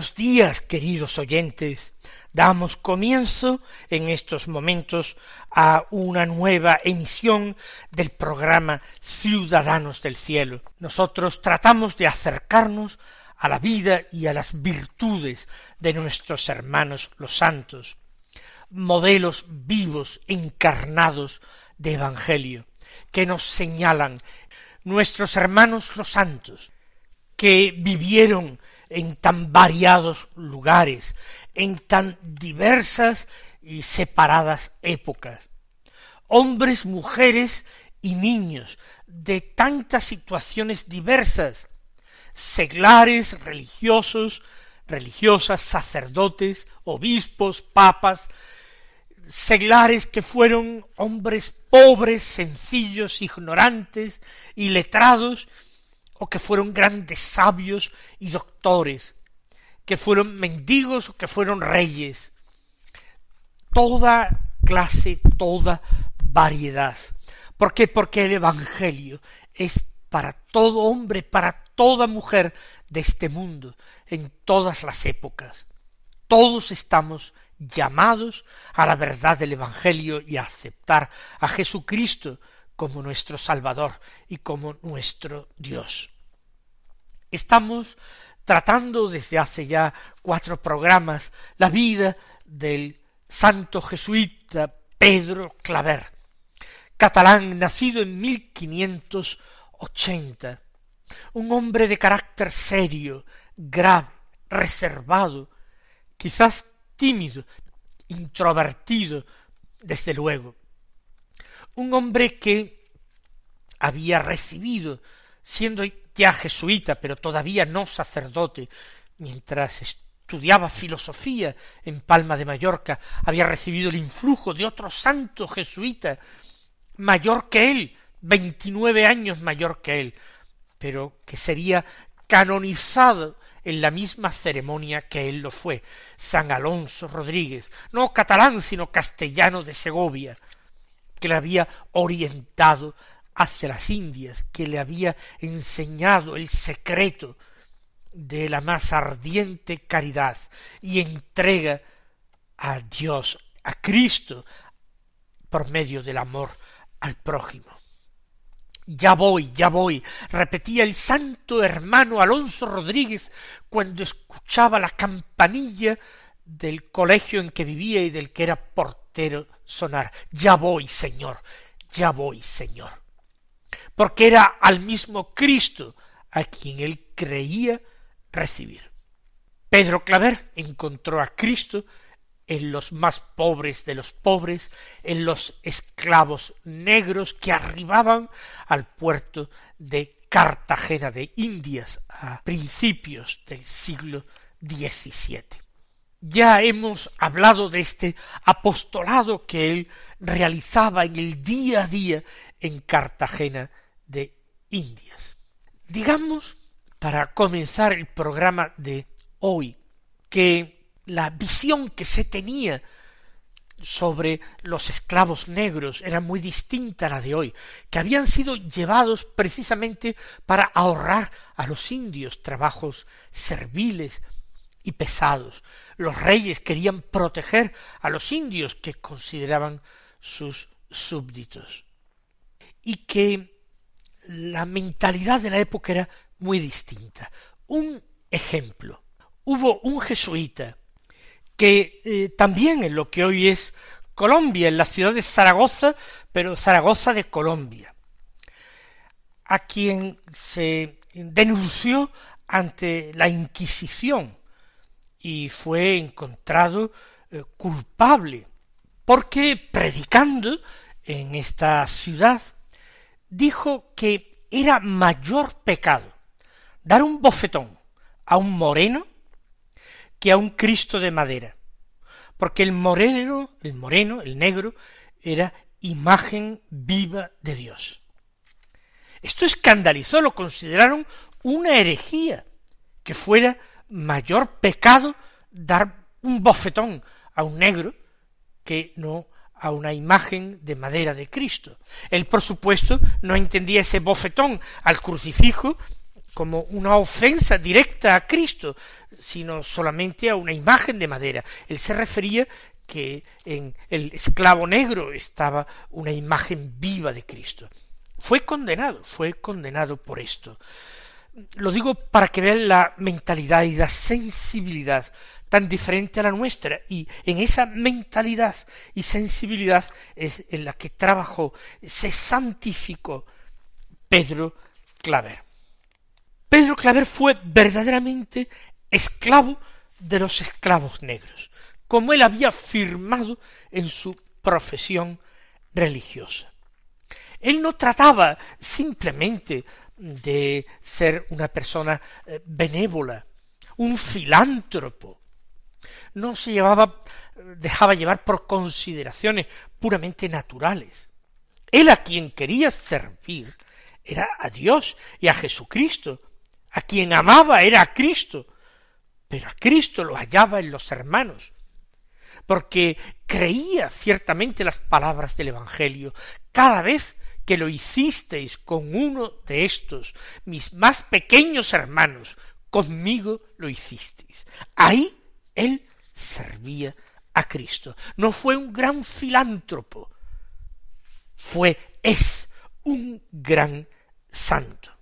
Buenos días, queridos oyentes. Damos comienzo en estos momentos a una nueva emisión del programa Ciudadanos del Cielo. Nosotros tratamos de acercarnos a la vida y a las virtudes de nuestros hermanos los santos, modelos vivos, encarnados de Evangelio, que nos señalan nuestros hermanos los santos, que vivieron en tan variados lugares, en tan diversas y separadas épocas. Hombres, mujeres y niños de tantas situaciones diversas, seglares, religiosos, religiosas, sacerdotes, obispos, papas, seglares que fueron hombres pobres, sencillos, ignorantes y letrados, o que fueron grandes sabios y doctores, que fueron mendigos o que fueron reyes. Toda clase, toda variedad. ¿Por qué? Porque el Evangelio es para todo hombre, para toda mujer de este mundo, en todas las épocas. Todos estamos llamados a la verdad del Evangelio y a aceptar a Jesucristo como nuestro Salvador y como nuestro Dios. Estamos tratando desde hace ya cuatro programas la vida del santo jesuita Pedro Claver, catalán nacido en 1580, un hombre de carácter serio, grave, reservado, quizás tímido, introvertido, desde luego, un hombre que había recibido, siendo ya jesuita, pero todavía no sacerdote, mientras estudiaba filosofía en Palma de Mallorca, había recibido el influjo de otro santo jesuita, mayor que él, veintinueve años mayor que él, pero que sería canonizado en la misma ceremonia que él lo fue, San Alonso Rodríguez, no catalán, sino castellano de Segovia, que le había orientado hacia las Indias, que le había enseñado el secreto de la más ardiente caridad y entrega a Dios, a Cristo, por medio del amor al prójimo. Ya voy, ya voy, repetía el santo hermano Alonso Rodríguez cuando escuchaba la campanilla del colegio en que vivía y del que era sonar. Ya voy, Señor, ya voy, Señor. Porque era al mismo Cristo a quien él creía recibir. Pedro Claver encontró a Cristo en los más pobres de los pobres, en los esclavos negros que arribaban al puerto de Cartagena de Indias a principios del siglo XVII. Ya hemos hablado de este apostolado que él realizaba en el día a día en Cartagena de Indias. Digamos, para comenzar el programa de hoy, que la visión que se tenía sobre los esclavos negros era muy distinta a la de hoy, que habían sido llevados precisamente para ahorrar a los indios trabajos serviles y pesados. Los reyes querían proteger a los indios que consideraban sus súbditos. Y que la mentalidad de la época era muy distinta. Un ejemplo. Hubo un jesuita que eh, también en lo que hoy es Colombia, en la ciudad de Zaragoza, pero Zaragoza de Colombia. a quien se denunció ante la Inquisición y fue encontrado eh, culpable. Porque predicando en esta ciudad. Dijo que era mayor pecado dar un bofetón a un moreno que a un Cristo de madera, porque el moreno, el moreno, el negro, era imagen viva de Dios. Esto escandalizó, lo consideraron una herejía, que fuera mayor pecado dar un bofetón a un negro que no a una imagen de madera de Cristo. Él, por supuesto, no entendía ese bofetón al crucifijo como una ofensa directa a Cristo, sino solamente a una imagen de madera. Él se refería que en el esclavo negro estaba una imagen viva de Cristo. Fue condenado, fue condenado por esto. Lo digo para que vean la mentalidad y la sensibilidad tan diferente a la nuestra, y en esa mentalidad y sensibilidad es en la que trabajó, se santificó Pedro Claver. Pedro Claver fue verdaderamente esclavo de los esclavos negros, como él había firmado en su profesión religiosa. Él no trataba simplemente de ser una persona eh, benévola, un filántropo. No se llevaba, dejaba llevar por consideraciones puramente naturales. Él a quien quería servir era a Dios y a Jesucristo. A quien amaba era a Cristo. Pero a Cristo lo hallaba en los hermanos. Porque creía ciertamente las palabras del Evangelio. Cada vez que lo hicisteis con uno de estos, mis más pequeños hermanos, conmigo lo hicisteis. Ahí él servía a Cristo. No fue un gran filántropo, fue, es un gran santo.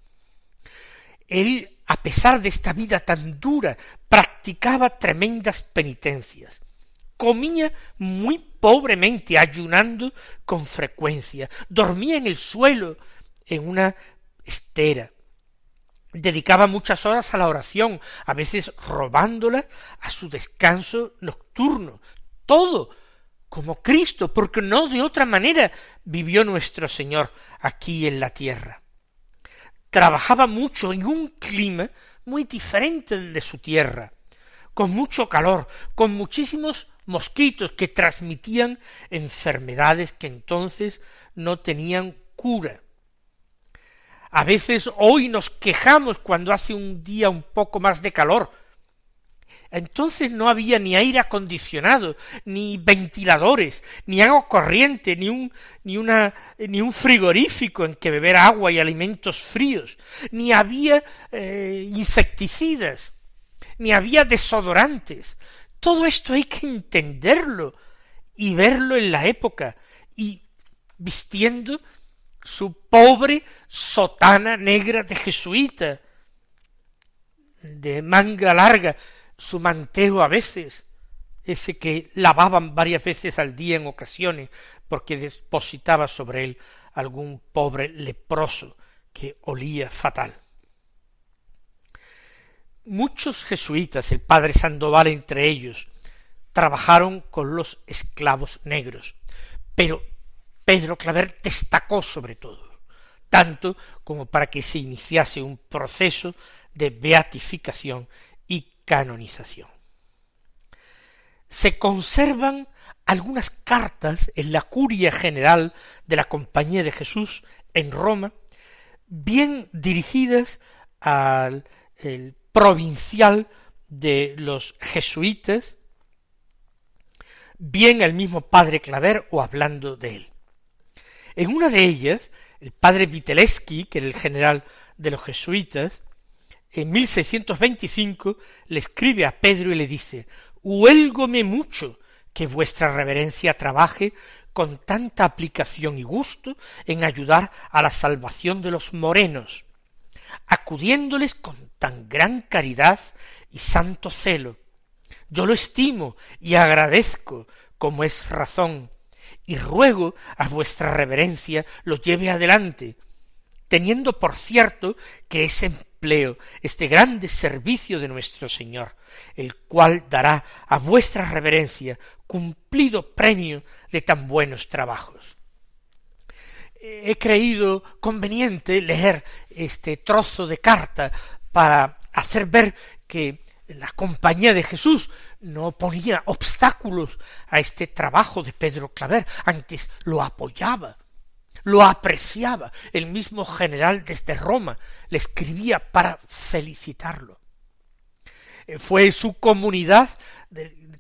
Él, a pesar de esta vida tan dura, practicaba tremendas penitencias comía muy pobremente, ayunando con frecuencia, dormía en el suelo, en una estera, dedicaba muchas horas a la oración, a veces robándola a su descanso nocturno, todo como Cristo, porque no de otra manera vivió nuestro Señor aquí en la tierra. Trabajaba mucho en un clima muy diferente de su tierra, con mucho calor, con muchísimos mosquitos que transmitían enfermedades que entonces no tenían cura. A veces hoy nos quejamos cuando hace un día un poco más de calor. Entonces no había ni aire acondicionado, ni ventiladores, ni agua corriente, ni un, ni un frigorífico en que beber agua y alimentos fríos, ni había eh, insecticidas, ni había desodorantes, todo esto hay que entenderlo y verlo en la época y vistiendo su pobre sotana negra de jesuita, de manga larga, su manteo a veces, ese que lavaban varias veces al día en ocasiones, porque depositaba sobre él algún pobre leproso que olía fatal muchos jesuitas, el padre Sandoval entre ellos, trabajaron con los esclavos negros, pero Pedro Claver destacó sobre todo, tanto como para que se iniciase un proceso de beatificación y canonización. Se conservan algunas cartas en la curia general de la Compañía de Jesús en Roma, bien dirigidas al provincial de los jesuitas, bien el mismo padre Claver o hablando de él. En una de ellas, el padre Viteleski, que era el general de los jesuitas, en 1625 le escribe a Pedro y le dice, huélgome mucho que vuestra reverencia trabaje con tanta aplicación y gusto en ayudar a la salvación de los morenos, acudiéndoles con tan gran caridad y santo celo. Yo lo estimo y agradezco como es razón, y ruego a vuestra reverencia lo lleve adelante, teniendo por cierto que ese empleo, este grande servicio de nuestro Señor, el cual dará a vuestra reverencia cumplido premio de tan buenos trabajos. He creído conveniente leer este trozo de carta para hacer ver que la compañía de Jesús no ponía obstáculos a este trabajo de Pedro Claver, antes lo apoyaba, lo apreciaba. El mismo general desde Roma le escribía para felicitarlo. Eh, fue su comunidad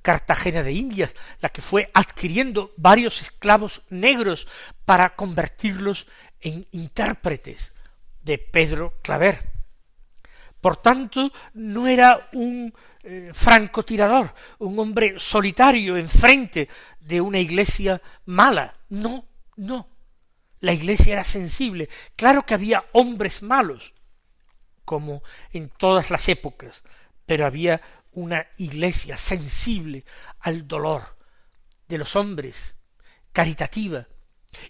Cartagena de Indias la que fue adquiriendo varios esclavos negros para convertirlos en intérpretes de Pedro Claver. Por tanto, no era un eh, francotirador, un hombre solitario enfrente de una iglesia mala. No, no. La iglesia era sensible. Claro que había hombres malos, como en todas las épocas, pero había una iglesia sensible al dolor de los hombres, caritativa,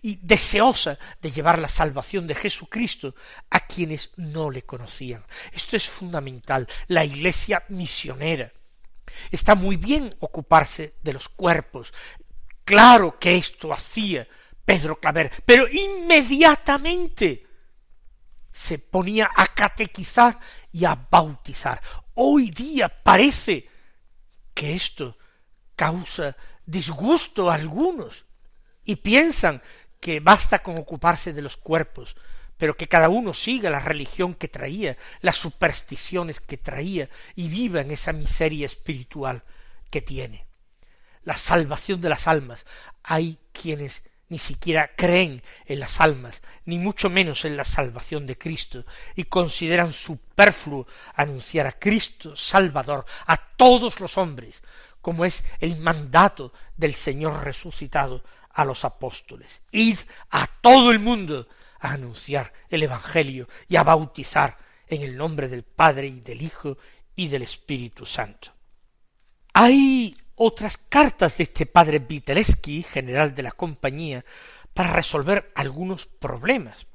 y deseosa de llevar la salvación de Jesucristo a quienes no le conocían. Esto es fundamental, la iglesia misionera. Está muy bien ocuparse de los cuerpos. Claro que esto hacía Pedro Claver, pero inmediatamente se ponía a catequizar y a bautizar. Hoy día parece que esto causa disgusto a algunos, y piensan que basta con ocuparse de los cuerpos, pero que cada uno siga la religión que traía, las supersticiones que traía, y viva en esa miseria espiritual que tiene. La salvación de las almas. Hay quienes ni siquiera creen en las almas, ni mucho menos en la salvación de Cristo, y consideran superfluo anunciar a Cristo Salvador a todos los hombres, como es el mandato del Señor resucitado a los apóstoles. Id a todo el mundo a anunciar el Evangelio y a bautizar en el nombre del Padre y del Hijo y del Espíritu Santo. Hay otras cartas de este padre Viteleski, general de la compañía, para resolver algunos problemas.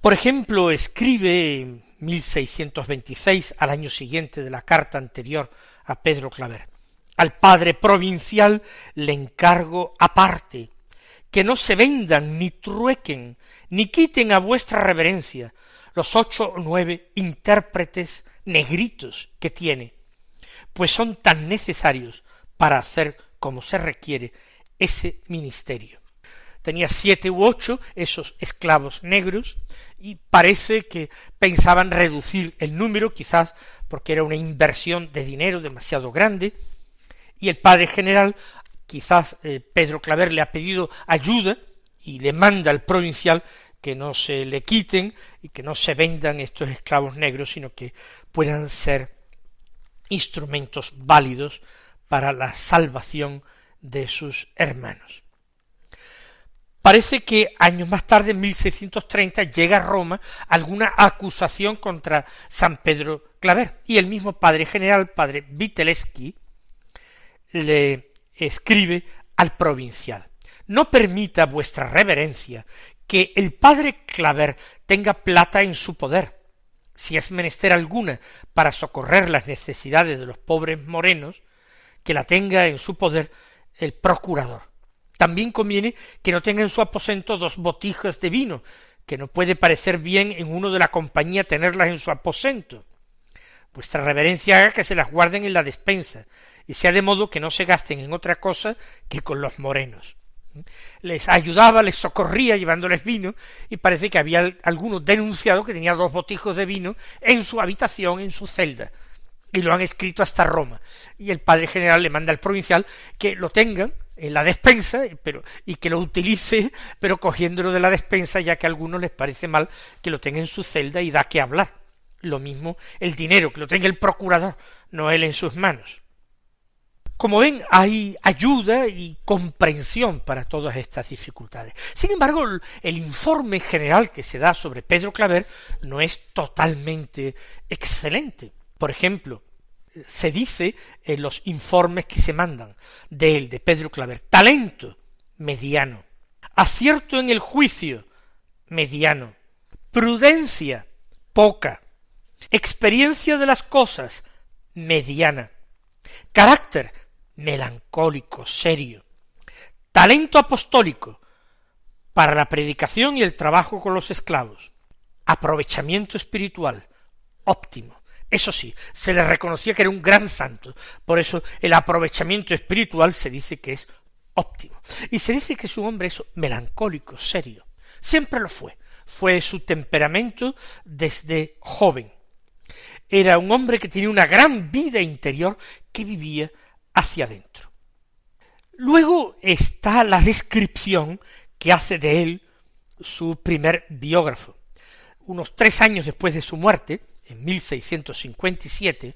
Por ejemplo, escribe en 1626, al año siguiente de la carta anterior a Pedro Claver, al padre provincial le encargo aparte que no se vendan, ni truequen, ni quiten a vuestra reverencia los ocho o nueve intérpretes negritos que tiene, pues son tan necesarios para hacer como se requiere ese ministerio. Tenía siete u ocho esos esclavos negros y parece que pensaban reducir el número, quizás porque era una inversión de dinero demasiado grande, y el padre general quizás eh, Pedro Claver le ha pedido ayuda y le manda al provincial que no se le quiten y que no se vendan estos esclavos negros, sino que puedan ser instrumentos válidos para la salvación de sus hermanos. Parece que años más tarde, en 1630, llega a Roma alguna acusación contra San Pedro Claver, y el mismo padre general, padre Viteleski, le escribe al provincial No permita vuestra reverencia que el padre Claver tenga plata en su poder, si es menester alguna para socorrer las necesidades de los pobres morenos, que la tenga en su poder el procurador. También conviene que no tenga en su aposento dos botijas de vino, que no puede parecer bien en uno de la compañía tenerlas en su aposento. Vuestra reverencia haga que se las guarden en la despensa, y sea de modo que no se gasten en otra cosa que con los morenos. Les ayudaba, les socorría llevándoles vino, y parece que había alguno denunciado que tenía dos botijos de vino en su habitación, en su celda, y lo han escrito hasta Roma. Y el padre general le manda al provincial que lo tengan en la despensa, pero, y que lo utilice, pero cogiéndolo de la despensa, ya que a algunos les parece mal que lo tenga en su celda y da que hablar. Lo mismo el dinero, que lo tenga el procurador, no él en sus manos. Como ven, hay ayuda y comprensión para todas estas dificultades. Sin embargo, el informe general que se da sobre Pedro Claver no es totalmente excelente. Por ejemplo, se dice en los informes que se mandan de él, de Pedro Claver, talento mediano, acierto en el juicio mediano, prudencia poca, experiencia de las cosas mediana, carácter melancólico, serio, talento apostólico para la predicación y el trabajo con los esclavos, aprovechamiento espiritual óptimo. Eso sí, se le reconocía que era un gran santo, por eso el aprovechamiento espiritual se dice que es óptimo. Y se dice que es un hombre eso, melancólico, serio. Siempre lo fue. Fue su temperamento desde joven. Era un hombre que tenía una gran vida interior que vivía hacia adentro. Luego está la descripción que hace de él su primer biógrafo. Unos tres años después de su muerte, en 1657,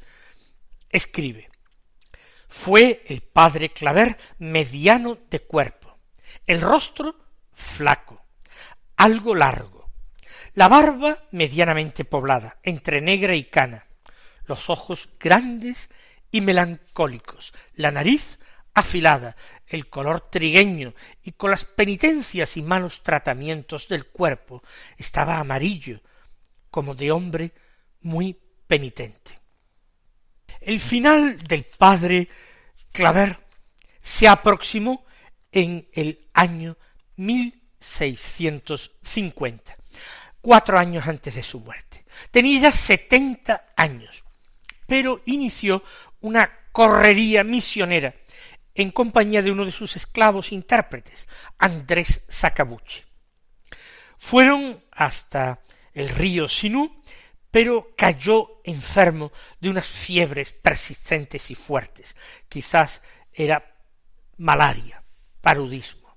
escribe Fue el padre Claver mediano de cuerpo, el rostro flaco, algo largo, la barba medianamente poblada, entre negra y cana, los ojos grandes y melancólicos, la nariz afilada, el color trigueño y con las penitencias y malos tratamientos del cuerpo estaba amarillo, como de hombre muy penitente. El final del padre Claver se aproximó en el año 1650, cuatro años antes de su muerte. Tenía ya setenta años, pero inició una correría misionera en compañía de uno de sus esclavos intérpretes, Andrés Sakabuchi. Fueron hasta el río Sinú, pero cayó enfermo de unas fiebres persistentes y fuertes. Quizás era malaria, paludismo.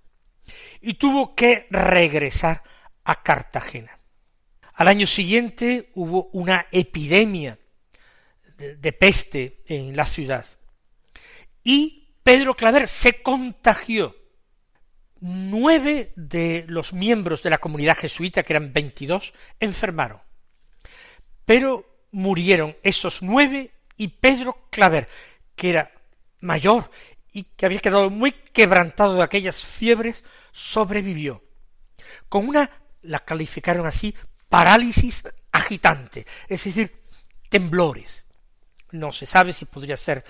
Y tuvo que regresar a Cartagena. Al año siguiente hubo una epidemia de, peste en la ciudad. Y Pedro Claver se contagió. Nueve de los miembros de la comunidad jesuita, que eran veintidós, enfermaron. Pero murieron esos nueve y Pedro Claver, que era mayor y que había quedado muy quebrantado de aquellas fiebres, sobrevivió. Con una, la calificaron así, parálisis agitante, es decir, temblores no se sabe si podría ser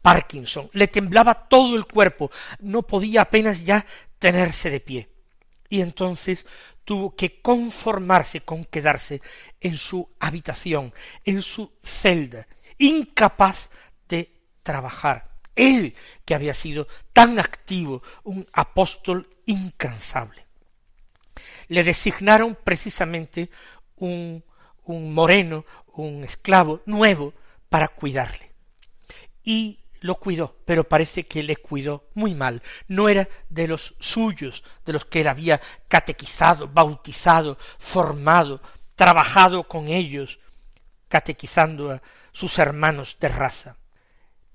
Parkinson, le temblaba todo el cuerpo, no podía apenas ya tenerse de pie. Y entonces tuvo que conformarse con quedarse en su habitación, en su celda, incapaz de trabajar. Él, que había sido tan activo, un apóstol incansable. Le designaron precisamente un, un moreno, un esclavo nuevo, para cuidarle. Y lo cuidó, pero parece que le cuidó muy mal. No era de los suyos, de los que él había catequizado, bautizado, formado, trabajado con ellos, catequizando a sus hermanos de raza.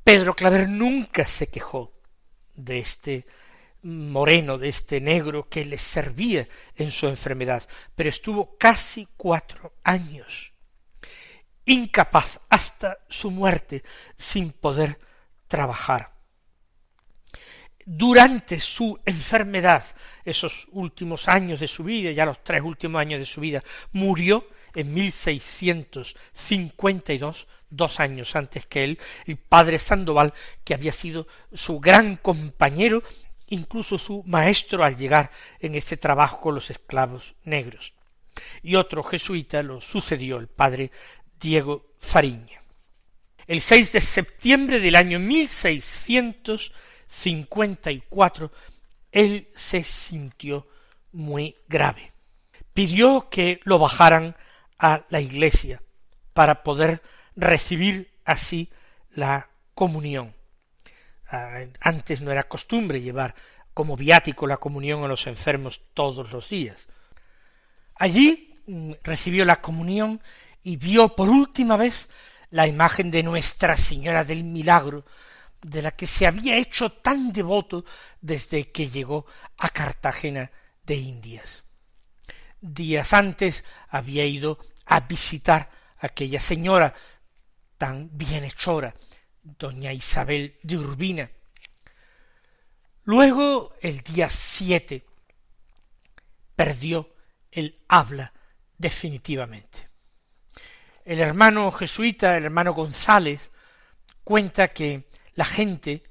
Pedro Claver nunca se quejó de este moreno, de este negro que le servía en su enfermedad, pero estuvo casi cuatro años incapaz hasta su muerte sin poder trabajar. Durante su enfermedad, esos últimos años de su vida, ya los tres últimos años de su vida, murió en 1652, dos años antes que él, el padre Sandoval, que había sido su gran compañero, incluso su maestro al llegar en este trabajo con los esclavos negros. Y otro jesuita lo sucedió, el padre Diego Fariña. El 6 de septiembre del año 1654, él se sintió muy grave. Pidió que lo bajaran a la iglesia para poder recibir así la comunión. Ah, antes no era costumbre llevar como viático la comunión a los enfermos todos los días. Allí mm, recibió la comunión y vio por última vez la imagen de Nuestra Señora del Milagro, de la que se había hecho tan devoto desde que llegó a Cartagena de Indias. Días antes había ido a visitar a aquella señora tan bienhechora, doña Isabel de Urbina. Luego, el día siete, perdió el habla definitivamente. El hermano jesuita, el hermano González, cuenta que la gente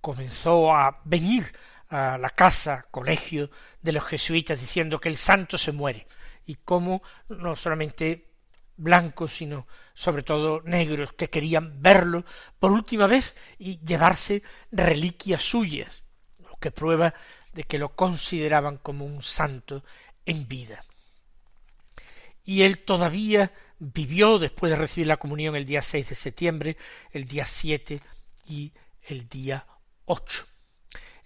comenzó a venir a la casa, colegio de los jesuitas diciendo que el santo se muere y cómo no solamente blancos, sino sobre todo negros, que querían verlo por última vez y llevarse reliquias suyas, lo que prueba de que lo consideraban como un santo en vida. Y él todavía vivió después de recibir la comunión el día 6 de septiembre, el día 7 y el día 8.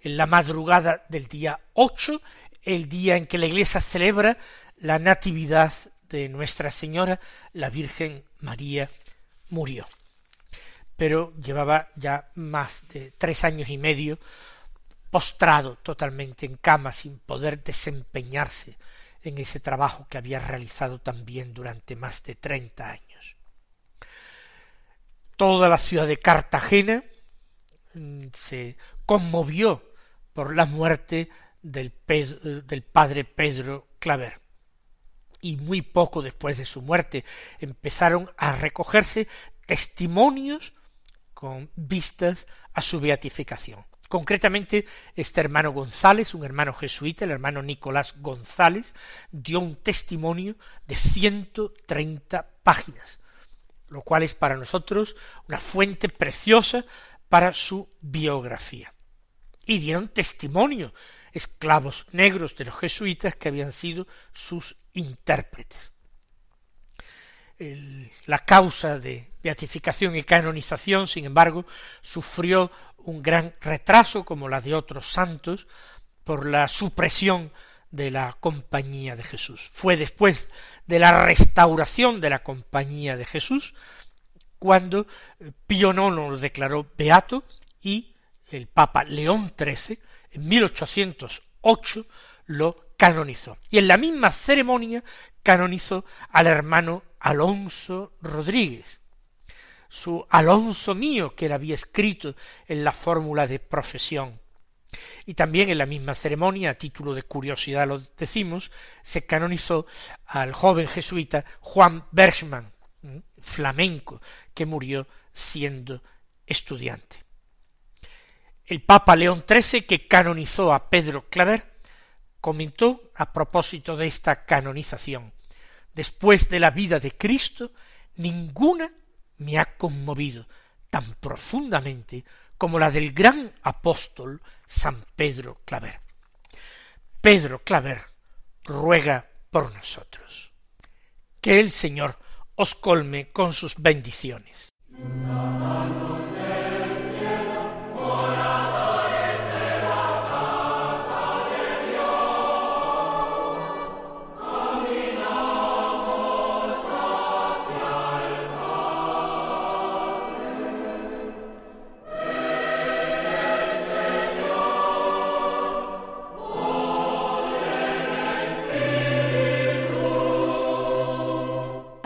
En la madrugada del día 8, el día en que la iglesia celebra la natividad de Nuestra Señora, la Virgen María murió. Pero llevaba ya más de tres años y medio postrado totalmente en cama sin poder desempeñarse en ese trabajo que había realizado también durante más de treinta años. Toda la ciudad de Cartagena mm, se conmovió por la muerte del, del padre Pedro Claver y muy poco después de su muerte empezaron a recogerse testimonios con vistas a su beatificación. Concretamente, este hermano González, un hermano jesuita, el hermano Nicolás González, dio un testimonio de ciento treinta páginas, lo cual es para nosotros una fuente preciosa para su biografía. Y dieron testimonio esclavos negros de los jesuitas que habían sido sus intérpretes. la causa de beatificación y canonización, sin embargo, sufrió un gran retraso, como la de otros santos, por la supresión de la Compañía de Jesús. Fue después de la restauración de la Compañía de Jesús cuando Pío IX lo declaró beato y el Papa León XIII en 1808 lo canonizó. Y en la misma ceremonia canonizó al hermano Alonso Rodríguez, su Alonso mío que él había escrito en la fórmula de profesión. Y también en la misma ceremonia, a título de curiosidad lo decimos, se canonizó al joven jesuita Juan Bergman, flamenco, que murió siendo estudiante. El Papa León XIII, que canonizó a Pedro Claver, comentó a propósito de esta canonización después de la vida de Cristo, ninguna me ha conmovido tan profundamente como la del gran apóstol San Pedro Claver. Pedro Claver ruega por nosotros. Que el Señor os colme con sus bendiciones.